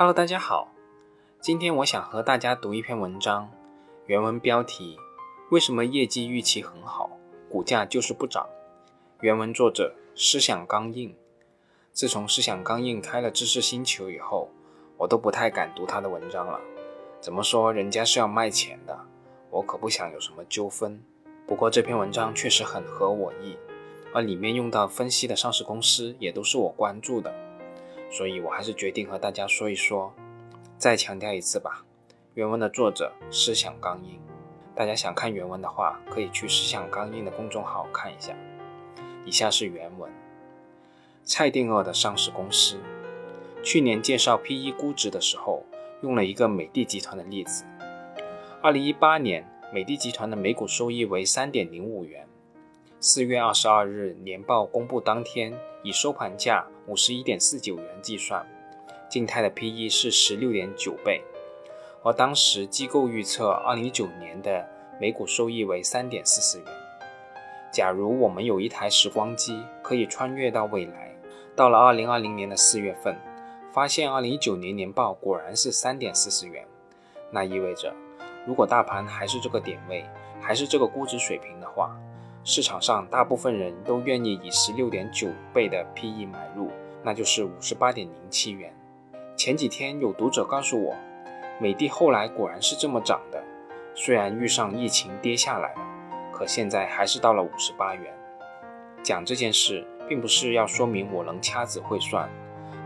Hello，大家好，今天我想和大家读一篇文章，原文标题：为什么业绩预期很好，股价就是不涨？原文作者：思想刚硬。自从思想刚硬开了知识星球以后，我都不太敢读他的文章了。怎么说，人家是要卖钱的，我可不想有什么纠纷。不过这篇文章确实很合我意，而里面用到分析的上市公司也都是我关注的。所以我还是决定和大家说一说，再强调一次吧。原文的作者思想刚印，大家想看原文的话，可以去思想刚印的公众号看一下。以下是原文：蔡定谔的上市公司，去年介绍 P/E 估值的时候，用了一个美的集团的例子。二零一八年，美的集团的每股收益为三点零五元。四月二十二日年报公布当天，以收盘价五十一点四九元计算，静态的 P/E 是十六点九倍，而当时机构预测二零一九年的每股收益为三点四四元。假如我们有一台时光机，可以穿越到未来，到了二零二零年的四月份，发现二零一九年年报果然是三点四四元，那意味着，如果大盘还是这个点位，还是这个估值水平的话。市场上大部分人都愿意以十六点九倍的 PE 买入，那就是五十八点零七元。前几天有读者告诉我，美的后来果然是这么涨的，虽然遇上疫情跌下来了，可现在还是到了五十八元。讲这件事，并不是要说明我能掐指会算，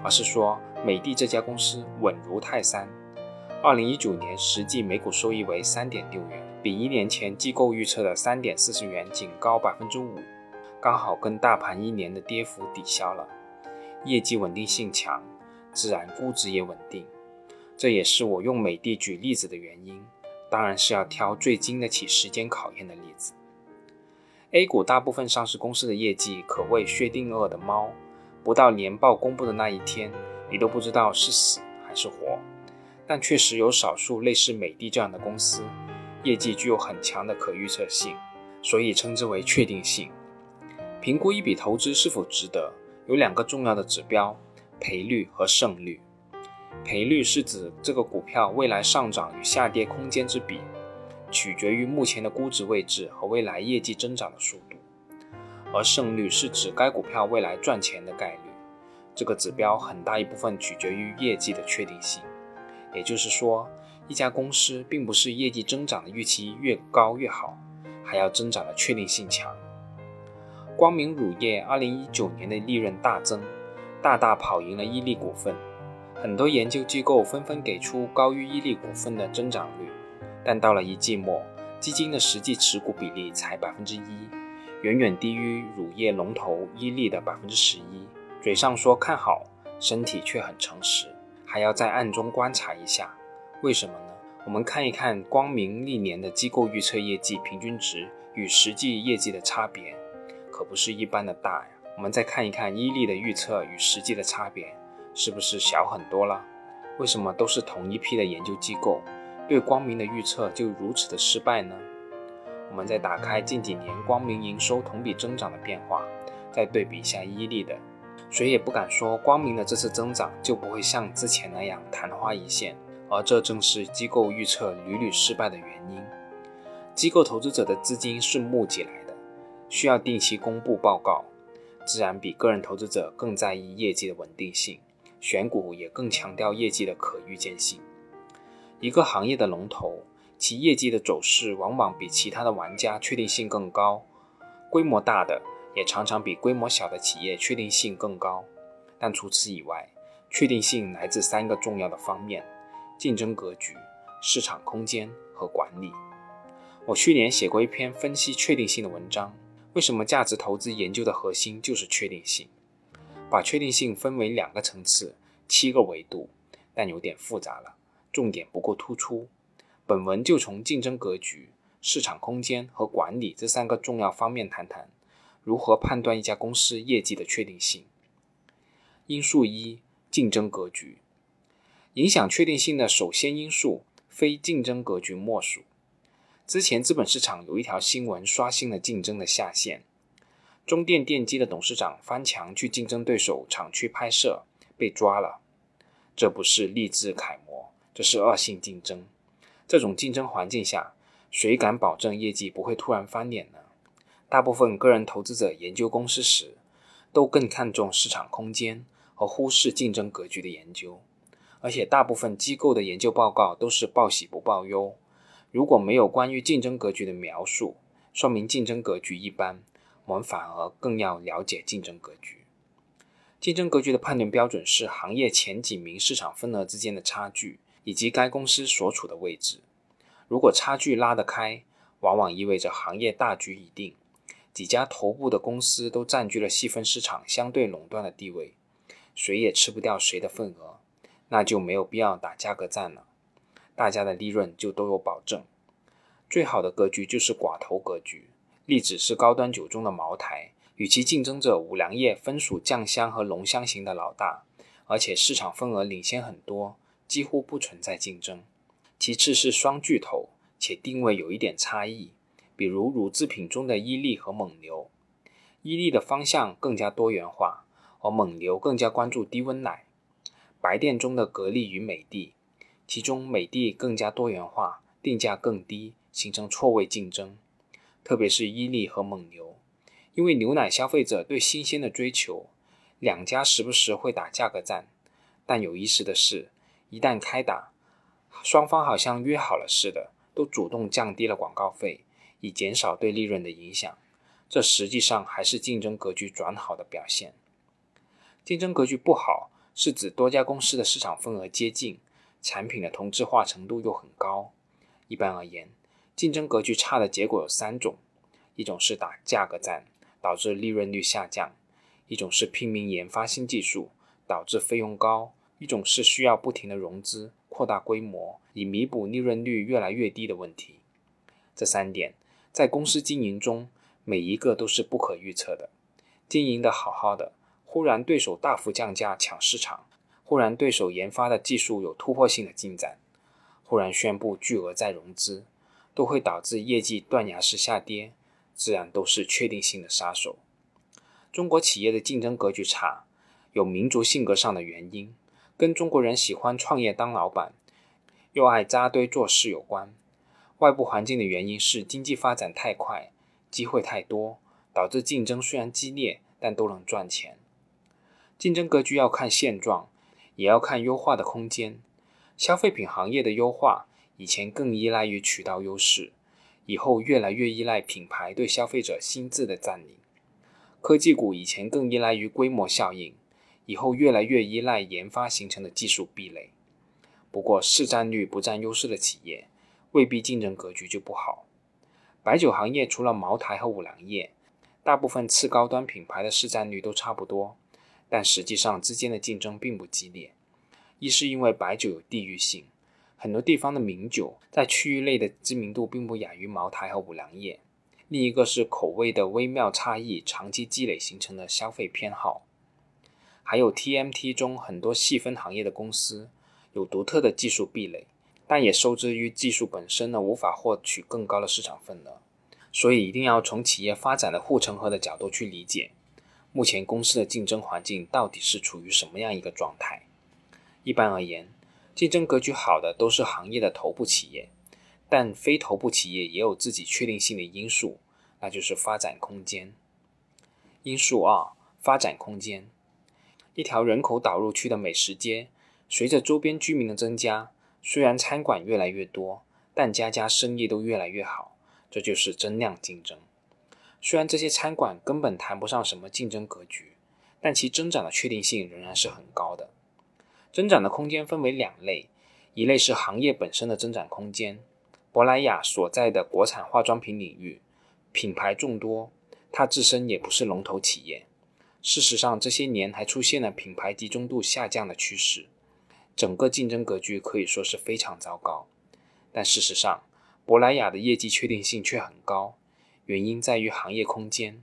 而是说美的这家公司稳如泰山。二零一九年实际每股收益为三点六元。比一年前机构预测的三点四十元仅高百分之五，刚好跟大盘一年的跌幅抵消了。业绩稳定性强，自然估值也稳定。这也是我用美的举例子的原因，当然是要挑最经得起时间考验的例子。A 股大部分上市公司的业绩可谓薛定谔的猫，不到年报公布的那一天，你都不知道是死还是活。但确实有少数类似美的这样的公司。业绩具有很强的可预测性，所以称之为确定性。评估一笔投资是否值得，有两个重要的指标：赔率和胜率。赔率是指这个股票未来上涨与下跌空间之比，取决于目前的估值位置和未来业绩增长的速度；而胜率是指该股票未来赚钱的概率。这个指标很大一部分取决于业绩的确定性，也就是说。一家公司并不是业绩增长的预期越高越好，还要增长的确定性强。光明乳业二零一九年的利润大增，大大跑赢了伊利股份。很多研究机构纷纷给出高于伊利股份的增长率，但到了一季末，基金的实际持股比例才百分之一，远远低于乳业龙头伊利的百分之十一。嘴上说看好，身体却很诚实，还要在暗中观察一下。为什么呢？我们看一看光明历年的机构预测业绩平均值与实际业绩的差别，可不是一般的大呀。我们再看一看伊利的预测与实际的差别，是不是小很多了？为什么都是同一批的研究机构，对光明的预测就如此的失败呢？我们再打开近几年光明营收同比增长的变化，再对比一下伊利的，谁也不敢说光明的这次增长就不会像之前那样昙花一现。而这正是机构预测屡屡失败的原因。机构投资者的资金是募集来的，需要定期公布报告，自然比个人投资者更在意业绩的稳定性，选股也更强调业绩的可预见性。一个行业的龙头，其业绩的走势往往比其他的玩家确定性更高，规模大的也常常比规模小的企业确定性更高。但除此以外，确定性来自三个重要的方面。竞争格局、市场空间和管理。我去年写过一篇分析确定性的文章。为什么价值投资研究的核心就是确定性？把确定性分为两个层次、七个维度，但有点复杂了，重点不够突出。本文就从竞争格局、市场空间和管理这三个重要方面谈谈，如何判断一家公司业绩的确定性。因素一：竞争格局。影响确定性的首先因素，非竞争格局莫属。之前资本市场有一条新闻刷新了竞争的下限：中电电机的董事长翻墙去竞争对手厂区拍摄，被抓了。这不是励志楷模，这是恶性竞争。这种竞争环境下，谁敢保证业绩不会突然翻脸呢？大部分个人投资者研究公司时，都更看重市场空间，和忽视竞争格局的研究。而且，大部分机构的研究报告都是报喜不报忧。如果没有关于竞争格局的描述，说明竞争格局一般。我们反而更要了解竞争格局。竞争格局的判断标准是行业前几名市场份额之间的差距，以及该公司所处的位置。如果差距拉得开，往往意味着行业大局已定，几家头部的公司都占据了细分市场相对垄断的地位，谁也吃不掉谁的份额，那就没有必要打价格战了，大家的利润就都有保证。最好的格局就是寡头格局。例子是高端酒中的茅台，与其竞争者五粮液分属酱香和浓香型的老大，而且市场份额领先很多，几乎不存在竞争。其次是双巨头，且定位有一点差异，比如乳制品中的伊利和蒙牛。伊利的方向更加多元化，而蒙牛更加关注低温奶。白店中的格力与美的，其中美的更加多元化，定价更低，形成错位竞争。特别是伊利和蒙牛，因为牛奶消费者对新鲜的追求，两家时不时会打价格战。但有意思的是，一旦开打，双方好像约好了似的，都主动降低了广告费，以减少对利润的影响。这实际上还是竞争格局转好的表现。竞争格局不好，是指多家公司的市场份额接近，产品的同质化程度又很高。一般而言。竞争格局差的结果有三种：一种是打价格战，导致利润率下降；一种是拼命研发新技术，导致费用高；一种是需要不停的融资、扩大规模，以弥补利润率越来越低的问题。这三点在公司经营中，每一个都是不可预测的。经营的好好的，忽然对手大幅降价抢市场，忽然对手研发的技术有突破性的进展，忽然宣布巨额再融资。都会导致业绩断崖式下跌，自然都是确定性的杀手。中国企业的竞争格局差，有民族性格上的原因，跟中国人喜欢创业当老板，又爱扎堆做事有关。外部环境的原因是经济发展太快，机会太多，导致竞争虽然激烈，但都能赚钱。竞争格局要看现状，也要看优化的空间。消费品行业的优化。以前更依赖于渠道优势，以后越来越依赖品牌对消费者心智的占领。科技股以前更依赖于规模效应，以后越来越依赖研发形成的技术壁垒。不过市占率不占优势的企业，未必竞争格局就不好。白酒行业除了茅台和五粮液，大部分次高端品牌的市占率都差不多，但实际上之间的竞争并不激烈。一是因为白酒有地域性。很多地方的名酒在区域内的知名度并不亚于茅台和五粮液。另一个是口味的微妙差异，长期积累形成的消费偏好。还有 TMT 中很多细分行业的公司有独特的技术壁垒，但也受制于技术本身呢，无法获取更高的市场份额。所以一定要从企业发展的护城河的角度去理解，目前公司的竞争环境到底是处于什么样一个状态。一般而言。竞争格局好的都是行业的头部企业，但非头部企业也有自己确定性的因素，那就是发展空间。因素二：发展空间。一条人口导入区的美食街，随着周边居民的增加，虽然餐馆越来越多，但家家生意都越来越好，这就是增量竞争。虽然这些餐馆根本谈不上什么竞争格局，但其增长的确定性仍然是很高的。增长的空间分为两类，一类是行业本身的增长空间。珀莱雅所在的国产化妆品领域，品牌众多，它自身也不是龙头企业。事实上，这些年还出现了品牌集中度下降的趋势，整个竞争格局可以说是非常糟糕。但事实上，珀莱雅的业绩确定性却很高，原因在于行业空间。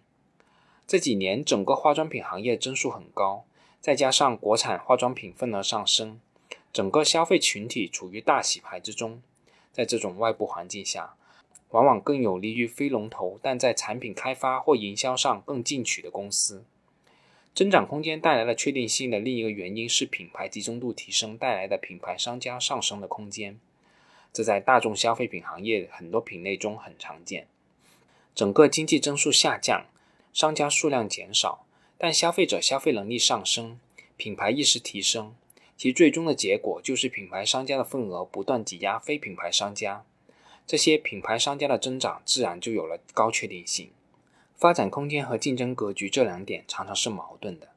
这几年整个化妆品行业增速很高。再加上国产化妆品份额上升，整个消费群体处于大洗牌之中。在这种外部环境下，往往更有利于非龙头但在产品开发或营销上更进取的公司。增长空间带来了确定性的另一个原因是品牌集中度提升带来的品牌商家上升的空间，这在大众消费品行业很多品类中很常见。整个经济增速下降，商家数量减少，但消费者消费能力上升，品牌意识提升，其最终的结果就是品牌商家的份额不断挤压非品牌商家，这些品牌商家的增长自然就有了高确定性。发展空间和竞争格局这两点常常是矛盾的。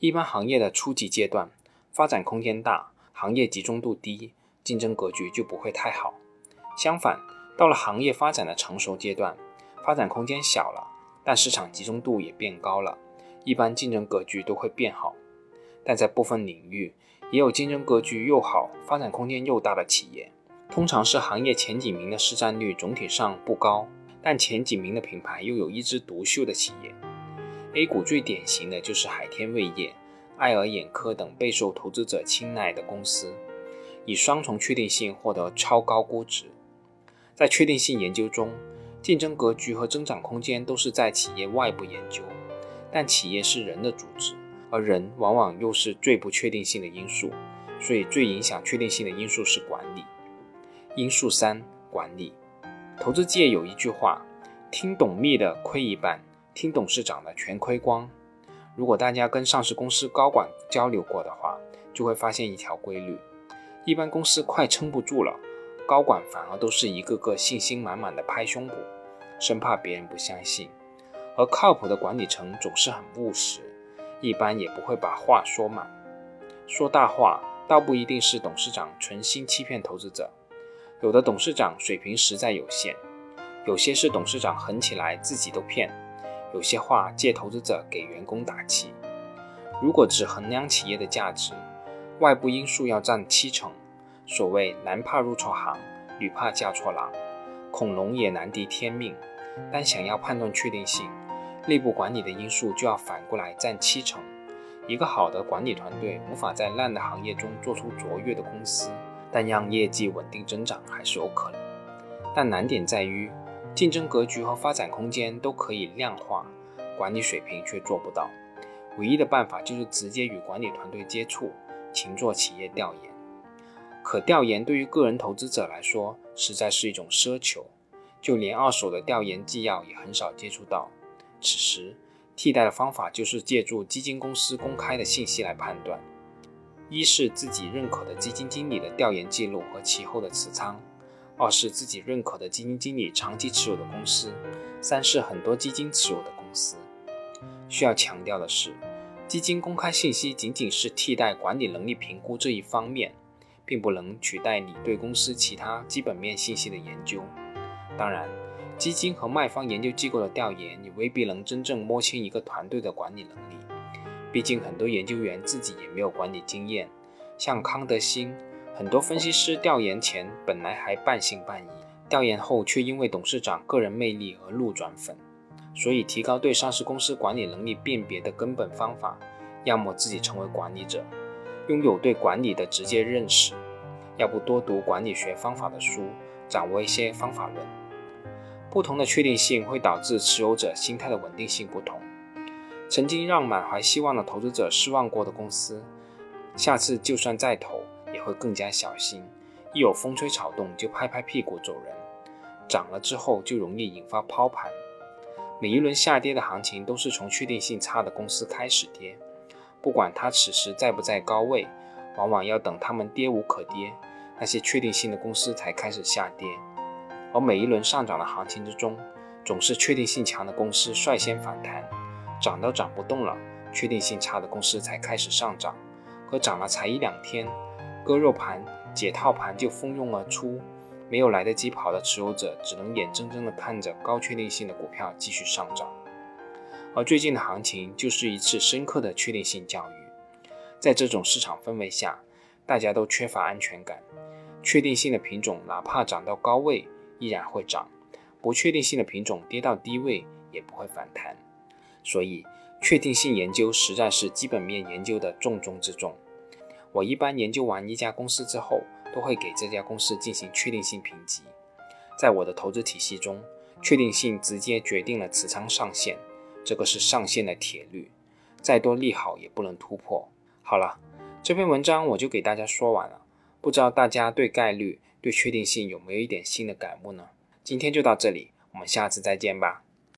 一般行业的初级阶段，发展空间大，行业集中度低，竞争格局就不会太好。相反，到了行业发展的成熟阶段，发展空间小了，但市场集中度也变高了，一般竞争格局都会变好。但在部分领域，也有竞争格局又好、发展空间又大的企业，通常是行业前几名的市占率总体上不高。但前几名的品牌又有一枝独秀的企业，A 股最典型的就是海天味业、爱尔眼科等备受投资者青睐的公司，以双重确定性获得超高估值。在确定性研究中，竞争格局和增长空间都是在企业外部研究，但企业是人的组织，而人往往又是最不确定性的因素，所以最影响确定性的因素是管理。因素三：管理。投资界有一句话：“听董秘的亏一半，听董事长的全亏光。”如果大家跟上市公司高管交流过的话，就会发现一条规律：一般公司快撑不住了，高管反而都是一个个信心满满的拍胸脯，生怕别人不相信；而靠谱的管理层总是很务实，一般也不会把话说满。说大话，倒不一定是董事长存心欺骗投资者。有的董事长水平实在有限，有些是董事长狠起来自己都骗，有些话借投资者给员工打气。如果只衡量企业的价值，外部因素要占七成。所谓男怕入错行，女怕嫁错郎，恐龙也难敌天命。但想要判断确定性，内部管理的因素就要反过来占七成。一个好的管理团队无法在烂的行业中做出卓越的公司。但让业绩稳定增长还是有可能，但难点在于竞争格局和发展空间都可以量化，管理水平却做不到。唯一的办法就是直接与管理团队接触，勤做企业调研。可调研对于个人投资者来说实在是一种奢求，就连二手的调研纪要也很少接触到。此时，替代的方法就是借助基金公司公开的信息来判断。一是自己认可的基金经理的调研记录和其后的持仓，二是自己认可的基金经理长期持有的公司，三是很多基金持有的公司。需要强调的是，基金公开信息仅仅是替代管理能力评估这一方面，并不能取代你对公司其他基本面信息的研究。当然，基金和卖方研究机构的调研也未必能真正摸清一个团队的管理能力。毕竟很多研究员自己也没有管理经验，像康德新，很多分析师调研前本来还半信半疑，调研后却因为董事长个人魅力而路转粉。所以，提高对上市公司管理能力辨别的根本方法，要么自己成为管理者，拥有对管理的直接认识；要不多读管理学方法的书，掌握一些方法论。不同的确定性会导致持有者心态的稳定性不同。曾经让满怀希望的投资者失望过的公司，下次就算再投也会更加小心，一有风吹草动就拍拍屁股走人。涨了之后就容易引发抛盘。每一轮下跌的行情都是从确定性差的公司开始跌，不管它此时在不在高位，往往要等它们跌无可跌，那些确定性的公司才开始下跌。而每一轮上涨的行情之中，总是确定性强的公司率先反弹。涨都涨不动了，确定性差的公司才开始上涨，可涨了才一两天，割肉盘、解套盘就蜂拥而出，没有来得及跑的持有者只能眼睁睁地看着高确定性的股票继续上涨。而最近的行情就是一次深刻的确定性教育，在这种市场氛围下，大家都缺乏安全感，确定性的品种哪怕涨到高位依然会涨，不确定性的品种跌到低位也不会反弹。所以，确定性研究实在是基本面研究的重中之重。我一般研究完一家公司之后，都会给这家公司进行确定性评级。在我的投资体系中，确定性直接决定了持仓上限，这个是上限的铁律。再多利好也不能突破。好了，这篇文章我就给大家说完了。不知道大家对概率、对确定性有没有一点新的感悟呢？今天就到这里，我们下次再见吧。